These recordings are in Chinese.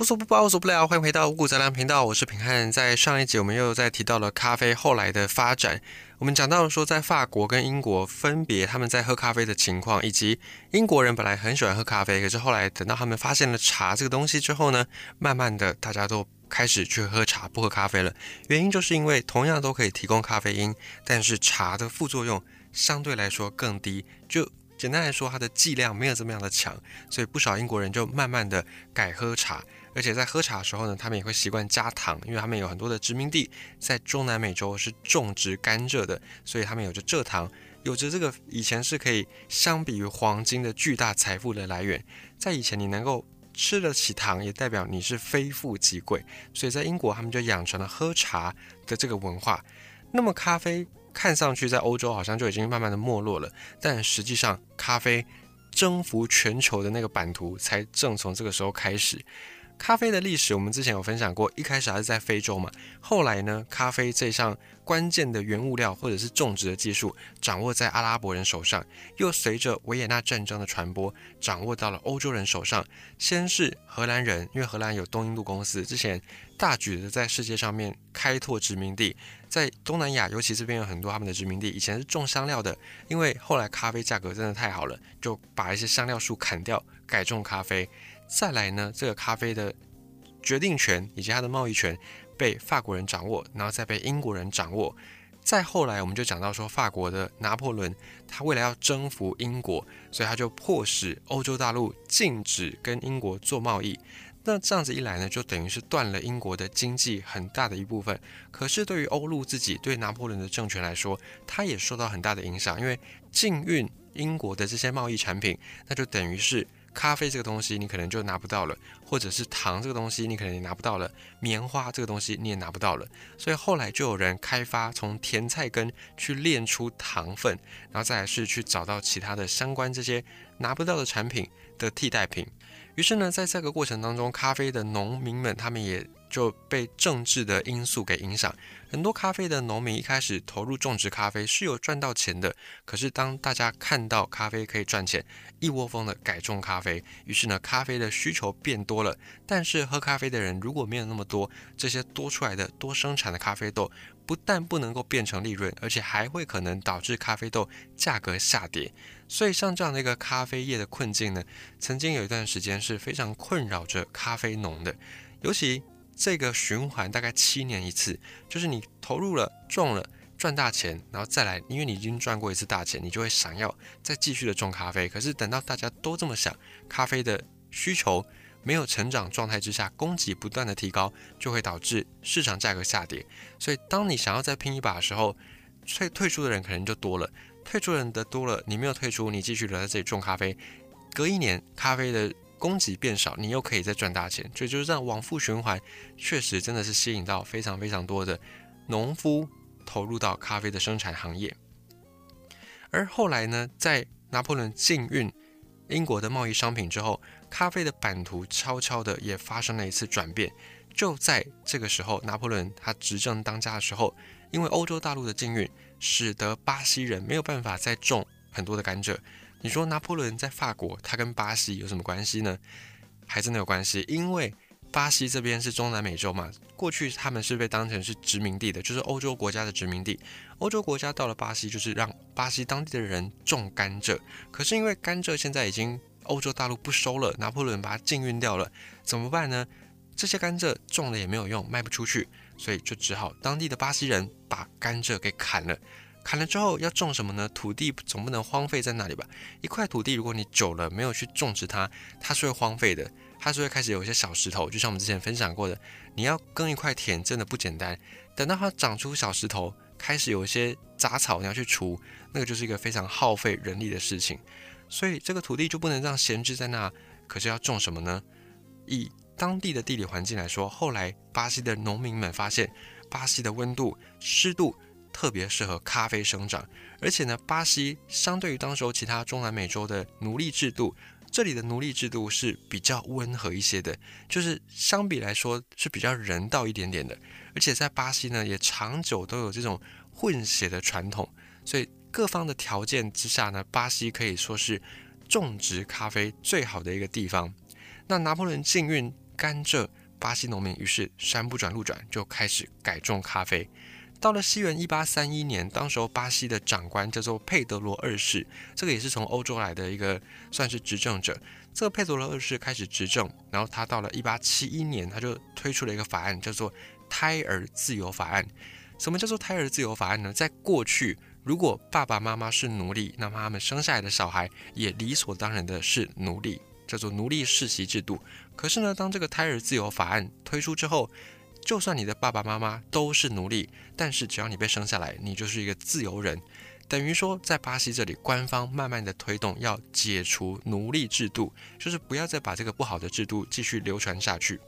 无所不包，无所不聊，欢迎回到五谷杂粮频道，我是平汉。在上一集，我们又在提到了咖啡后来的发展。我们讲到了说，在法国跟英国分别他们在喝咖啡的情况，以及英国人本来很喜欢喝咖啡，可是后来等到他们发现了茶这个东西之后呢，慢慢的大家都开始去喝茶，不喝咖啡了。原因就是因为同样都可以提供咖啡因，但是茶的副作用相对来说更低。就简单来说，它的剂量没有这么样的强，所以不少英国人就慢慢的改喝茶。而且在喝茶的时候呢，他们也会习惯加糖，因为他们有很多的殖民地在中南美洲是种植甘蔗的，所以他们有着蔗糖，有着这个以前是可以相比于黄金的巨大财富的来源。在以前，你能够吃得起糖，也代表你是非富即贵。所以在英国，他们就养成了喝茶的这个文化。那么咖啡看上去在欧洲好像就已经慢慢的没落了，但实际上咖啡征服全球的那个版图才正从这个时候开始。咖啡的历史，我们之前有分享过。一开始还是在非洲嘛，后来呢，咖啡这项关键的原物料或者是种植的技术掌握在阿拉伯人手上，又随着维也纳战争的传播，掌握到了欧洲人手上。先是荷兰人，因为荷兰有东印度公司，之前大举的在世界上面开拓殖民地，在东南亚，尤其这边有很多他们的殖民地，以前是种香料的，因为后来咖啡价格真的太好了，就把一些香料树砍掉，改种咖啡。再来呢，这个咖啡的决定权以及它的贸易权被法国人掌握，然后再被英国人掌握。再后来，我们就讲到说，法国的拿破仑他为了要征服英国，所以他就迫使欧洲大陆禁止跟英国做贸易。那这样子一来呢，就等于是断了英国的经济很大的一部分。可是对于欧陆自己，对拿破仑的政权来说，他也受到很大的影响，因为禁运英国的这些贸易产品，那就等于是。咖啡这个东西你可能就拿不到了，或者是糖这个东西你可能也拿不到了，棉花这个东西你也拿不到了。所以后来就有人开发从甜菜根去炼出糖分，然后再来是去找到其他的相关这些拿不到的产品的替代品。于是呢，在这个过程当中，咖啡的农民们他们也。就被政治的因素给影响，很多咖啡的农民一开始投入种植咖啡是有赚到钱的，可是当大家看到咖啡可以赚钱，一窝蜂的改种咖啡，于是呢，咖啡的需求变多了，但是喝咖啡的人如果没有那么多，这些多出来的多生产的咖啡豆不但不能够变成利润，而且还会可能导致咖啡豆价格下跌，所以像这样的一个咖啡业的困境呢，曾经有一段时间是非常困扰着咖啡农的，尤其。这个循环大概七年一次，就是你投入了、种了、赚大钱，然后再来，因为你已经赚过一次大钱，你就会想要再继续的种咖啡。可是等到大家都这么想，咖啡的需求没有成长状态之下，供给不断的提高，就会导致市场价格下跌。所以当你想要再拼一把的时候，退退出的人可能就多了，退出人的多了，你没有退出，你继续留在这里种咖啡，隔一年咖啡的。供给变少，你又可以再赚大钱，所以就是这样往复循环，确实真的是吸引到非常非常多的农夫投入到咖啡的生产行业。而后来呢，在拿破仑禁运英国的贸易商品之后，咖啡的版图悄悄的也发生了一次转变。就在这个时候，拿破仑他执政当家的时候，因为欧洲大陆的禁运，使得巴西人没有办法再种很多的甘蔗。你说拿破仑在法国，他跟巴西有什么关系呢？还真的有关系，因为巴西这边是中南美洲嘛，过去他们是被当成是殖民地的，就是欧洲国家的殖民地。欧洲国家到了巴西，就是让巴西当地的人种甘蔗。可是因为甘蔗现在已经欧洲大陆不收了，拿破仑把它禁运掉了，怎么办呢？这些甘蔗种了也没有用，卖不出去，所以就只好当地的巴西人把甘蔗给砍了。砍了之后要种什么呢？土地总不能荒废在那里吧？一块土地，如果你久了没有去种植它，它是会荒废的，它是会开始有一些小石头。就像我们之前分享过的，你要耕一块田真的不简单。等到它长出小石头，开始有一些杂草，你要去除，那个就是一个非常耗费人力的事情。所以这个土地就不能让闲置在那。可是要种什么呢？以当地的地理环境来说，后来巴西的农民们发现，巴西的温度、湿度。特别适合咖啡生长，而且呢，巴西相对于当时候其他中南美洲的奴隶制度，这里的奴隶制度是比较温和一些的，就是相比来说是比较人道一点点的。而且在巴西呢，也长久都有这种混血的传统，所以各方的条件之下呢，巴西可以说是种植咖啡最好的一个地方。那拿破仑禁运甘蔗，巴西农民于是山不转路转，就开始改种咖啡。到了西元一八三一年，当时候巴西的长官叫做佩德罗二世，这个也是从欧洲来的一个算是执政者。这个佩德罗二世开始执政，然后他到了一八七一年，他就推出了一个法案，叫做胎儿自由法案。什么叫做胎儿自由法案呢？在过去，如果爸爸妈妈是奴隶，那么他们生下来的小孩也理所当然的是奴隶，叫做奴隶世袭制度。可是呢，当这个胎儿自由法案推出之后，就算你的爸爸妈妈都是奴隶，但是只要你被生下来，你就是一个自由人。等于说，在巴西这里，官方慢慢的推动要解除奴隶制度，就是不要再把这个不好的制度继续流传下去。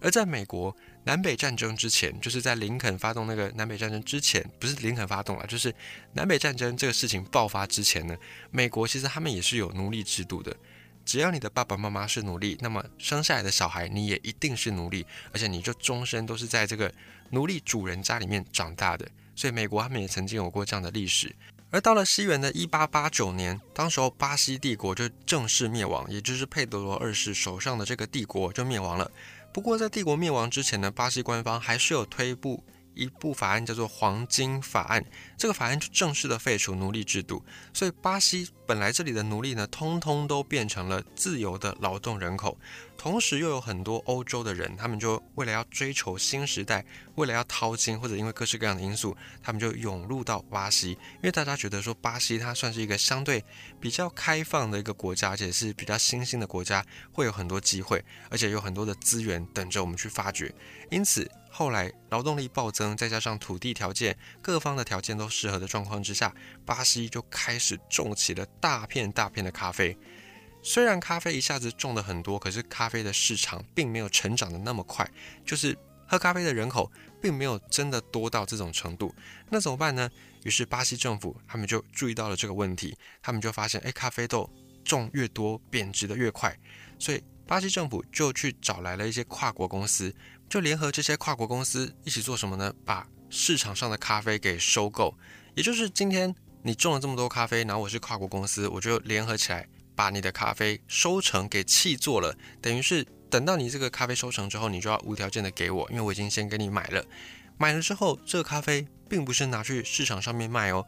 而在美国南北战争之前，就是在林肯发动那个南北战争之前，不是林肯发动了，就是南北战争这个事情爆发之前呢，美国其实他们也是有奴隶制度的。只要你的爸爸妈妈是奴隶，那么生下来的小孩你也一定是奴隶，而且你就终身都是在这个奴隶主人家里面长大的。所以美国他们也曾经有过这样的历史。而到了西元的一八八九年，当时候巴西帝国就正式灭亡，也就是佩德罗二世手上的这个帝国就灭亡了。不过在帝国灭亡之前呢，巴西官方还是有推布。一部法案叫做《黄金法案》，这个法案就正式的废除奴隶制度，所以巴西本来这里的奴隶呢，通通都变成了自由的劳动人口。同时又有很多欧洲的人，他们就为了要追求新时代，为了要淘金，或者因为各式各样的因素，他们就涌入到巴西。因为大家觉得说，巴西它算是一个相对比较开放的一个国家，而且是比较新兴的国家，会有很多机会，而且有很多的资源等着我们去发掘。因此。后来劳动力暴增，再加上土地条件各方的条件都适合的状况之下，巴西就开始种起了大片大片的咖啡。虽然咖啡一下子种的很多，可是咖啡的市场并没有成长的那么快，就是喝咖啡的人口并没有真的多到这种程度。那怎么办呢？于是巴西政府他们就注意到了这个问题，他们就发现，哎，咖啡豆种越多，贬值的越快，所以巴西政府就去找来了一些跨国公司。就联合这些跨国公司一起做什么呢？把市场上的咖啡给收购。也就是今天你种了这么多咖啡，然后我是跨国公司，我就联合起来把你的咖啡收成给弃做了。等于是等到你这个咖啡收成之后，你就要无条件的给我，因为我已经先给你买了。买了之后，这个咖啡并不是拿去市场上面卖哦。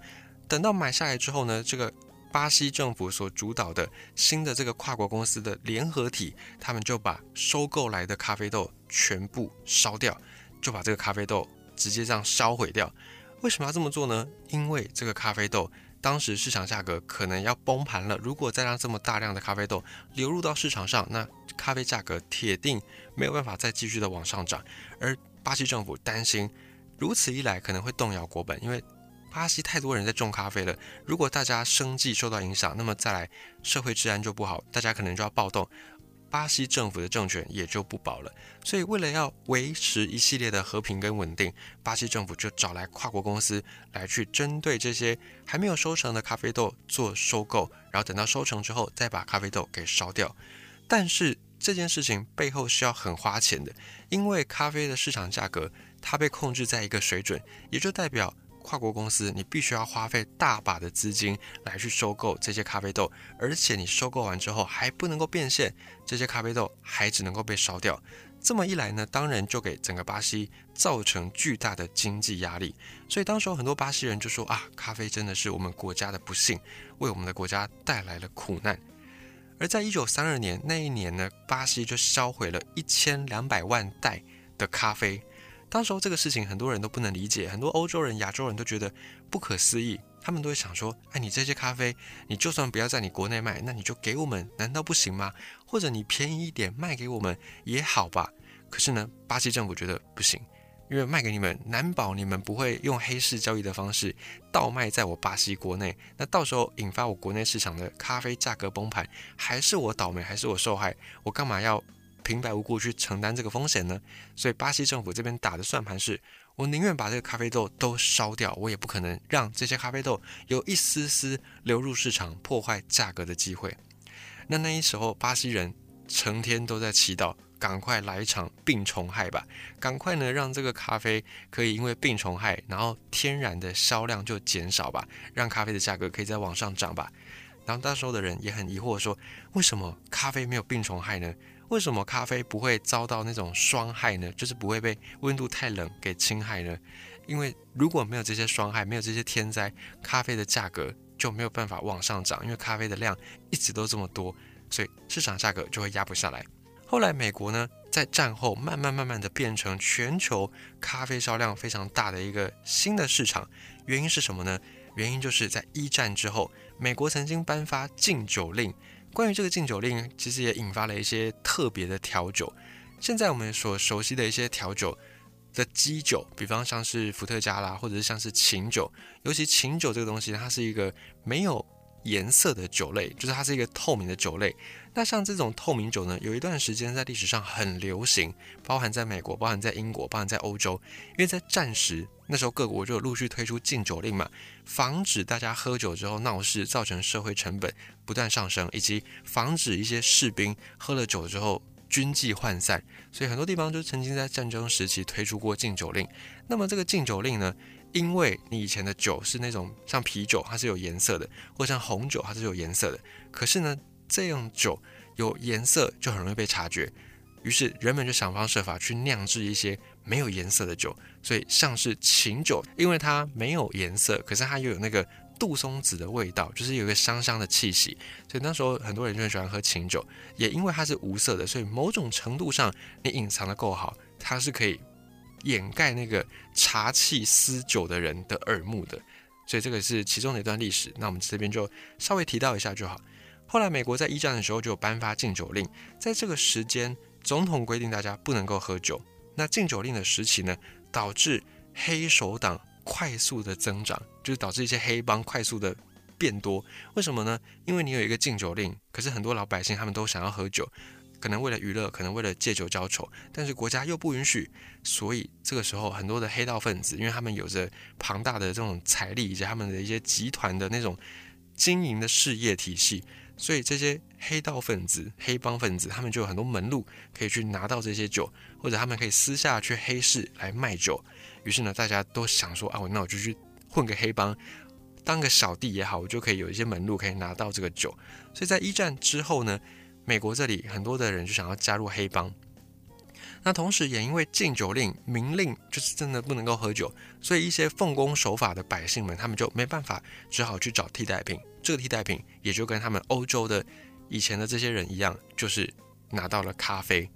等到买下来之后呢，这个。巴西政府所主导的新的这个跨国公司的联合体，他们就把收购来的咖啡豆全部烧掉，就把这个咖啡豆直接这样烧毁掉。为什么要这么做呢？因为这个咖啡豆当时市场价格可能要崩盘了，如果再让这么大量的咖啡豆流入到市场上，那咖啡价格铁定没有办法再继续的往上涨。而巴西政府担心，如此一来可能会动摇国本，因为。巴西太多人在种咖啡了，如果大家生计受到影响，那么再来社会治安就不好，大家可能就要暴动，巴西政府的政权也就不保了。所以为了要维持一系列的和平跟稳定，巴西政府就找来跨国公司来去针对这些还没有收成的咖啡豆做收购，然后等到收成之后再把咖啡豆给烧掉。但是这件事情背后是要很花钱的，因为咖啡的市场价格它被控制在一个水准，也就代表。跨国公司，你必须要花费大把的资金来去收购这些咖啡豆，而且你收购完之后还不能够变现，这些咖啡豆还只能够被烧掉。这么一来呢，当然就给整个巴西造成巨大的经济压力。所以当时很多巴西人就说啊，咖啡真的是我们国家的不幸，为我们的国家带来了苦难。而在一九三二年那一年呢，巴西就销毁了一千两百万袋的咖啡。当时候这个事情很多人都不能理解，很多欧洲人、亚洲人都觉得不可思议。他们都会想说：“哎，你这些咖啡，你就算不要在你国内卖，那你就给我们，难道不行吗？或者你便宜一点卖给我们也好吧？”可是呢，巴西政府觉得不行，因为卖给你们，难保你们不会用黑市交易的方式倒卖在我巴西国内。那到时候引发我国内市场的咖啡价格崩盘，还是我倒霉，还是我受害？我干嘛要？平白无故去承担这个风险呢？所以巴西政府这边打的算盘是：我宁愿把这个咖啡豆都烧掉，我也不可能让这些咖啡豆有一丝丝流入市场破坏价格的机会。那那一时候，巴西人成天都在祈祷，赶快来一场病虫害吧，赶快呢让这个咖啡可以因为病虫害，然后天然的销量就减少吧，让咖啡的价格可以再往上涨吧。然后那时候的人也很疑惑，说为什么咖啡没有病虫害呢？为什么咖啡不会遭到那种霜害呢？就是不会被温度太冷给侵害呢？因为如果没有这些霜害，没有这些天灾，咖啡的价格就没有办法往上涨，因为咖啡的量一直都这么多，所以市场价格就会压不下来。后来美国呢，在战后慢慢慢慢的变成全球咖啡销量非常大的一个新的市场，原因是什么呢？原因就是在一战之后，美国曾经颁发禁酒令。关于这个禁酒令，其实也引发了一些特别的调酒。现在我们所熟悉的一些调酒的基酒，比方像是伏特加啦，或者是像是琴酒，尤其琴酒这个东西，它是一个没有颜色的酒类，就是它是一个透明的酒类。那像这种透明酒呢，有一段时间在历史上很流行，包含在美国，包含在英国，包含在欧洲，因为在战时。那时候各国就陆续推出禁酒令嘛，防止大家喝酒之后闹事，造成社会成本不断上升，以及防止一些士兵喝了酒之后军纪涣散。所以很多地方就曾经在战争时期推出过禁酒令。那么这个禁酒令呢，因为你以前的酒是那种像啤酒，它是有颜色的，或像红酒，它是有颜色的。可是呢，这样酒有颜色就很容易被察觉，于是人们就想方设法去酿制一些。没有颜色的酒，所以像是琴酒，因为它没有颜色，可是它又有那个杜松子的味道，就是有一个香香的气息，所以那时候很多人就很喜欢喝琴酒。也因为它是无色的，所以某种程度上你隐藏的够好，它是可以掩盖那个茶气思酒的人的耳目的。所以这个是其中的一段历史。那我们这边就稍微提到一下就好。后来美国在一战的时候就颁发禁酒令，在这个时间，总统规定大家不能够喝酒。那禁酒令的时期呢，导致黑手党快速的增长，就是导致一些黑帮快速的变多。为什么呢？因为你有一个禁酒令，可是很多老百姓他们都想要喝酒，可能为了娱乐，可能为了借酒浇愁，但是国家又不允许，所以这个时候很多的黑道分子，因为他们有着庞大的这种财力以及他们的一些集团的那种经营的事业体系。所以这些黑道分子、黑帮分子，他们就有很多门路可以去拿到这些酒，或者他们可以私下去黑市来卖酒。于是呢，大家都想说啊，我那我就去混个黑帮，当个小弟也好，我就可以有一些门路可以拿到这个酒。所以在一战之后呢，美国这里很多的人就想要加入黑帮。那同时也因为禁酒令、明令就是真的不能够喝酒，所以一些奉公守法的百姓们，他们就没办法，只好去找替代品。这个替代品也就跟他们欧洲的以前的这些人一样，就是拿到了咖啡。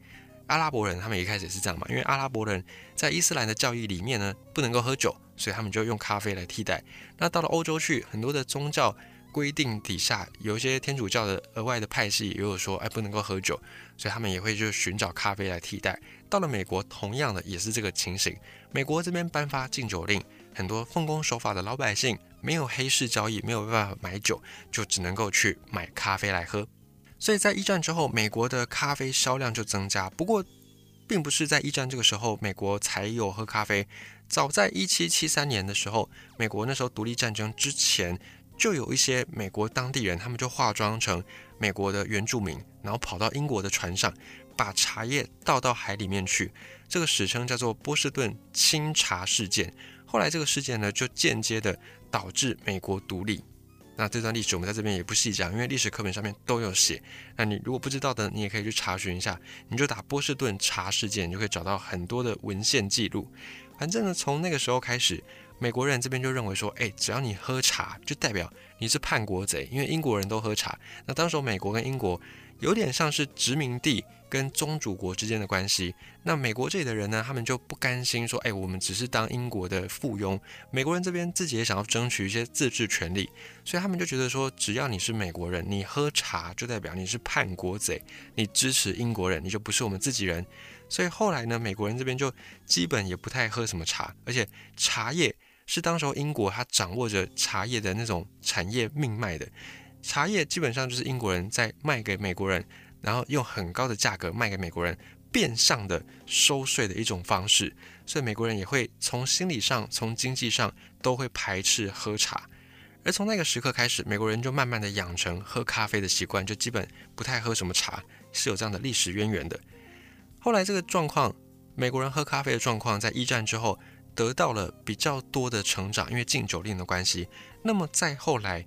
阿拉伯人他们一开始也是这样嘛，因为阿拉伯人在伊斯兰的教义里面呢，不能够喝酒，所以他们就用咖啡来替代。那到了欧洲去，很多的宗教。规定底下有一些天主教的额外的派系，也有说哎不能够喝酒，所以他们也会就寻找咖啡来替代。到了美国，同样的也是这个情形。美国这边颁发禁酒令，很多奉公守法的老百姓没有黑市交易，没有办法买酒，就只能够去买咖啡来喝。所以在一战之后，美国的咖啡销量就增加。不过，并不是在一战这个时候美国才有喝咖啡，早在一七七三年的时候，美国那时候独立战争之前。就有一些美国当地人，他们就化妆成美国的原住民，然后跑到英国的船上，把茶叶倒到海里面去。这个史称叫做波士顿清茶事件。后来这个事件呢，就间接的导致美国独立。那这段历史我们在这边也不细讲，因为历史课本上面都有写。那你如果不知道的，你也可以去查询一下，你就打波士顿茶事件，你就可以找到很多的文献记录。反正呢，从那个时候开始。美国人这边就认为说，哎，只要你喝茶，就代表你是叛国贼，因为英国人都喝茶。那当时美国跟英国有点像是殖民地跟宗主国之间的关系。那美国这里的人呢，他们就不甘心说，哎，我们只是当英国的附庸。美国人这边自己也想要争取一些自治权利，所以他们就觉得说，只要你是美国人，你喝茶就代表你是叛国贼，你支持英国人，你就不是我们自己人。所以后来呢，美国人这边就基本也不太喝什么茶，而且茶叶。是当时候英国，它掌握着茶叶的那种产业命脉的，茶叶基本上就是英国人在卖给美国人，然后用很高的价格卖给美国人，变相的收税的一种方式，所以美国人也会从心理上、从经济上都会排斥喝茶，而从那个时刻开始，美国人就慢慢的养成喝咖啡的习惯，就基本不太喝什么茶，是有这样的历史渊源的。后来这个状况，美国人喝咖啡的状况，在一战之后。得到了比较多的成长，因为禁酒令的关系。那么再后来，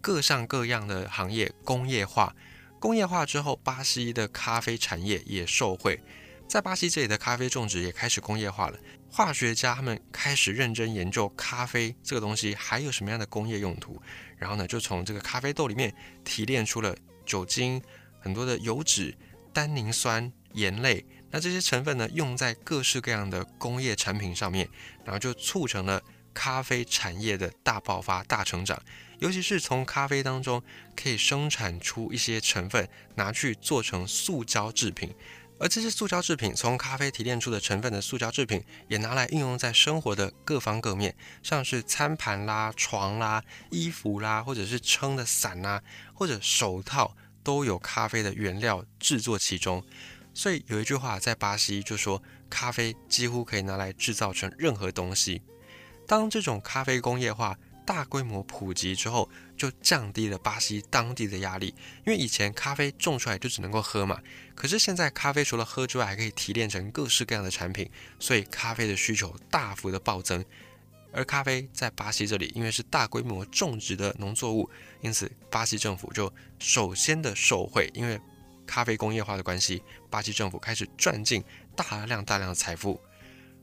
各上各样的行业工业化，工业化之后，巴西的咖啡产业也受惠，在巴西这里的咖啡种植也开始工业化了。化学家他们开始认真研究咖啡这个东西还有什么样的工业用途，然后呢，就从这个咖啡豆里面提炼出了酒精、很多的油脂、单宁酸、盐类。那这些成分呢，用在各式各样的工业产品上面，然后就促成了咖啡产业的大爆发、大成长。尤其是从咖啡当中可以生产出一些成分，拿去做成塑胶制品，而这些塑胶制品从咖啡提炼出的成分的塑胶制品，也拿来应用在生活的各方各面，像是餐盘啦、床啦、衣服啦，或者是撑的伞啦，或者手套，都有咖啡的原料制作其中。所以有一句话在巴西就说，咖啡几乎可以拿来制造成任何东西。当这种咖啡工业化。大规模普及之后，就降低了巴西当地的压力。因为以前咖啡种出来就只能够喝嘛，可是现在咖啡除了喝之外，还可以提炼成各式各样的产品，所以咖啡的需求大幅的暴增。而咖啡在巴西这里，因为是大规模种植的农作物，因此巴西政府就首先的受惠。因为咖啡工业化的关系，巴西政府开始赚进大量大量的财富。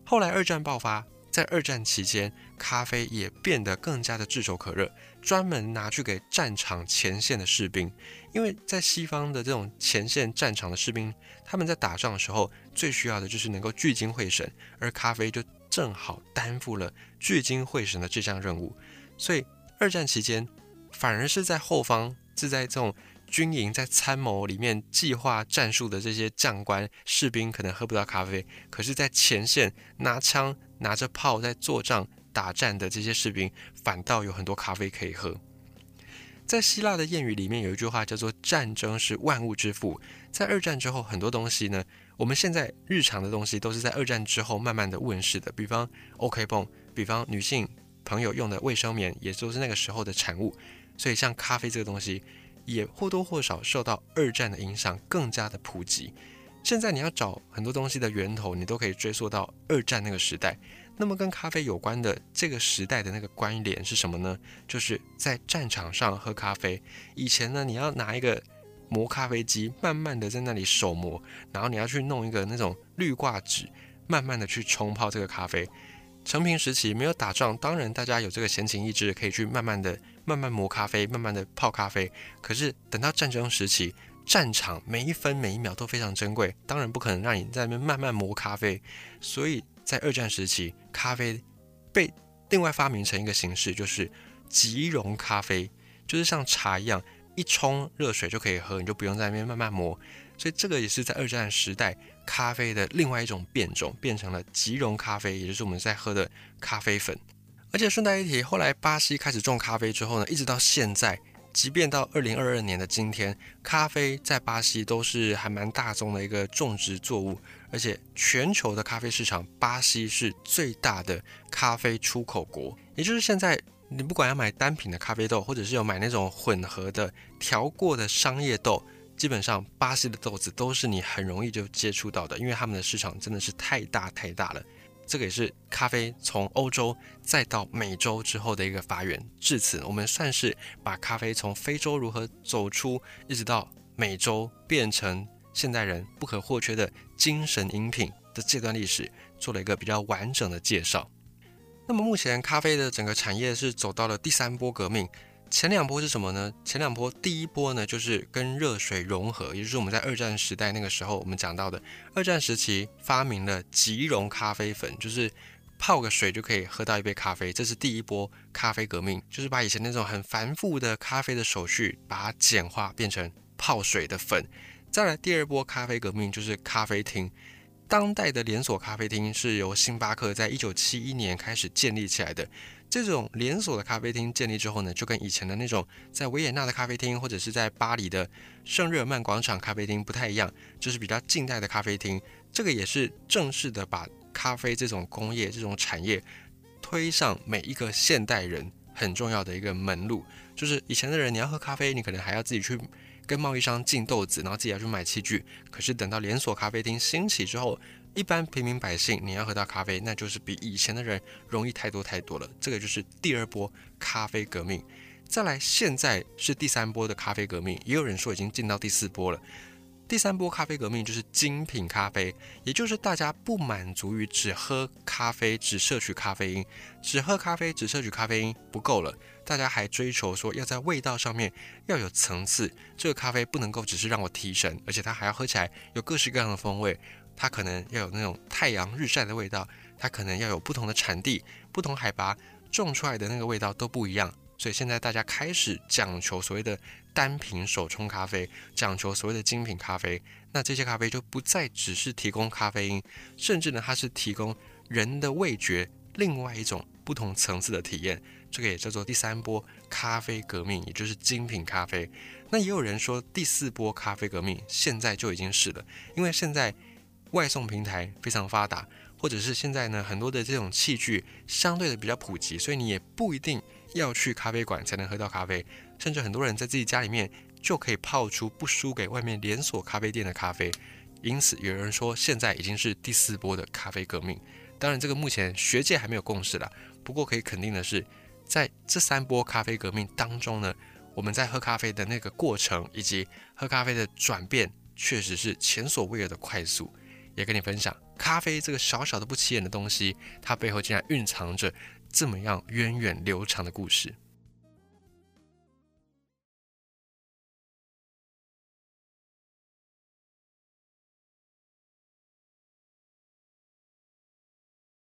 后来二战爆发。在二战期间，咖啡也变得更加的炙手可热，专门拿去给战场前线的士兵。因为在西方的这种前线战场的士兵，他们在打仗的时候最需要的就是能够聚精会神，而咖啡就正好担负了聚精会神的这项任务。所以二战期间，反而是在后方，是在这种军营在参谋里面计划战术的这些将官士兵可能喝不到咖啡，可是，在前线拿枪。拿着炮在作战打战的这些士兵，反倒有很多咖啡可以喝。在希腊的谚语里面有一句话叫做“战争是万物之父”。在二战之后，很多东西呢，我们现在日常的东西都是在二战之后慢慢的问世的。比方 OK 泵，比方女性朋友用的卫生棉，也都是那个时候的产物。所以像咖啡这个东西，也或多或少受到二战的影响，更加的普及。现在你要找很多东西的源头，你都可以追溯到二战那个时代。那么跟咖啡有关的这个时代的那个关联是什么呢？就是在战场上喝咖啡。以前呢，你要拿一个磨咖啡机，慢慢的在那里手磨，然后你要去弄一个那种滤挂纸，慢慢的去冲泡这个咖啡。成平时期没有打仗，当然大家有这个闲情逸致，可以去慢慢的、慢慢磨咖啡，慢慢的泡咖啡。可是等到战争时期，战场每一分每一秒都非常珍贵，当然不可能让你在那边慢慢磨咖啡。所以在二战时期，咖啡被另外发明成一个形式，就是即溶咖啡，就是像茶一样，一冲热水就可以喝，你就不用在那边慢慢磨。所以这个也是在二战时代咖啡的另外一种变种，变成了即溶咖啡，也就是我们在喝的咖啡粉。而且顺带一提，后来巴西开始种咖啡之后呢，一直到现在。即便到二零二二年的今天，咖啡在巴西都是还蛮大众的一个种植作物，而且全球的咖啡市场，巴西是最大的咖啡出口国。也就是现在，你不管要买单品的咖啡豆，或者是有买那种混合的调过的商业豆，基本上巴西的豆子都是你很容易就接触到的，因为他们的市场真的是太大太大了。这个也是咖啡从欧洲再到美洲之后的一个发源。至此，我们算是把咖啡从非洲如何走出，一直到美洲变成现代人不可或缺的精神饮品的这段历史，做了一个比较完整的介绍。那么，目前咖啡的整个产业是走到了第三波革命。前两波是什么呢？前两波，第一波呢，就是跟热水融合，也就是我们在二战时代那个时候我们讲到的，二战时期发明了即溶咖啡粉，就是泡个水就可以喝到一杯咖啡，这是第一波咖啡革命，就是把以前那种很繁复的咖啡的手续，把它简化变成泡水的粉。再来第二波咖啡革命，就是咖啡厅。当代的连锁咖啡厅是由星巴克在一九七一年开始建立起来的。这种连锁的咖啡厅建立之后呢，就跟以前的那种在维也纳的咖啡厅或者是在巴黎的圣日耳曼广场咖啡厅不太一样，就是比较近代的咖啡厅。这个也是正式的把咖啡这种工业、这种产业推上每一个现代人很重要的一个门路。就是以前的人，你要喝咖啡，你可能还要自己去。跟贸易商进豆子，然后自己要去买器具。可是等到连锁咖啡厅兴起之后，一般平民百姓你要喝到咖啡，那就是比以前的人容易太多太多了。这个就是第二波咖啡革命。再来，现在是第三波的咖啡革命，也有人说已经进到第四波了。第三波咖啡革命就是精品咖啡，也就是大家不满足于只喝咖啡、只摄取咖啡因、只喝咖啡、只摄取咖啡因不够了，大家还追求说要在味道上面要有层次。这个咖啡不能够只是让我提神，而且它还要喝起来有各式各样的风味。它可能要有那种太阳日晒的味道，它可能要有不同的产地、不同海拔种出来的那个味道都不一样。所以现在大家开始讲求所谓的单品手冲咖啡，讲求所谓的精品咖啡。那这些咖啡就不再只是提供咖啡因，甚至呢，它是提供人的味觉另外一种不同层次的体验。这个也叫做第三波咖啡革命，也就是精品咖啡。那也有人说第四波咖啡革命现在就已经是了，因为现在外送平台非常发达，或者是现在呢很多的这种器具相对的比较普及，所以你也不一定。要去咖啡馆才能喝到咖啡，甚至很多人在自己家里面就可以泡出不输给外面连锁咖啡店的咖啡。因此，有人说现在已经是第四波的咖啡革命。当然，这个目前学界还没有共识啦。不过可以肯定的是，在这三波咖啡革命当中呢，我们在喝咖啡的那个过程以及喝咖啡的转变，确实是前所未有的快速。也跟你分享，咖啡这个小小的不起眼的东西，它背后竟然蕴藏着。这么样源远流长的故事。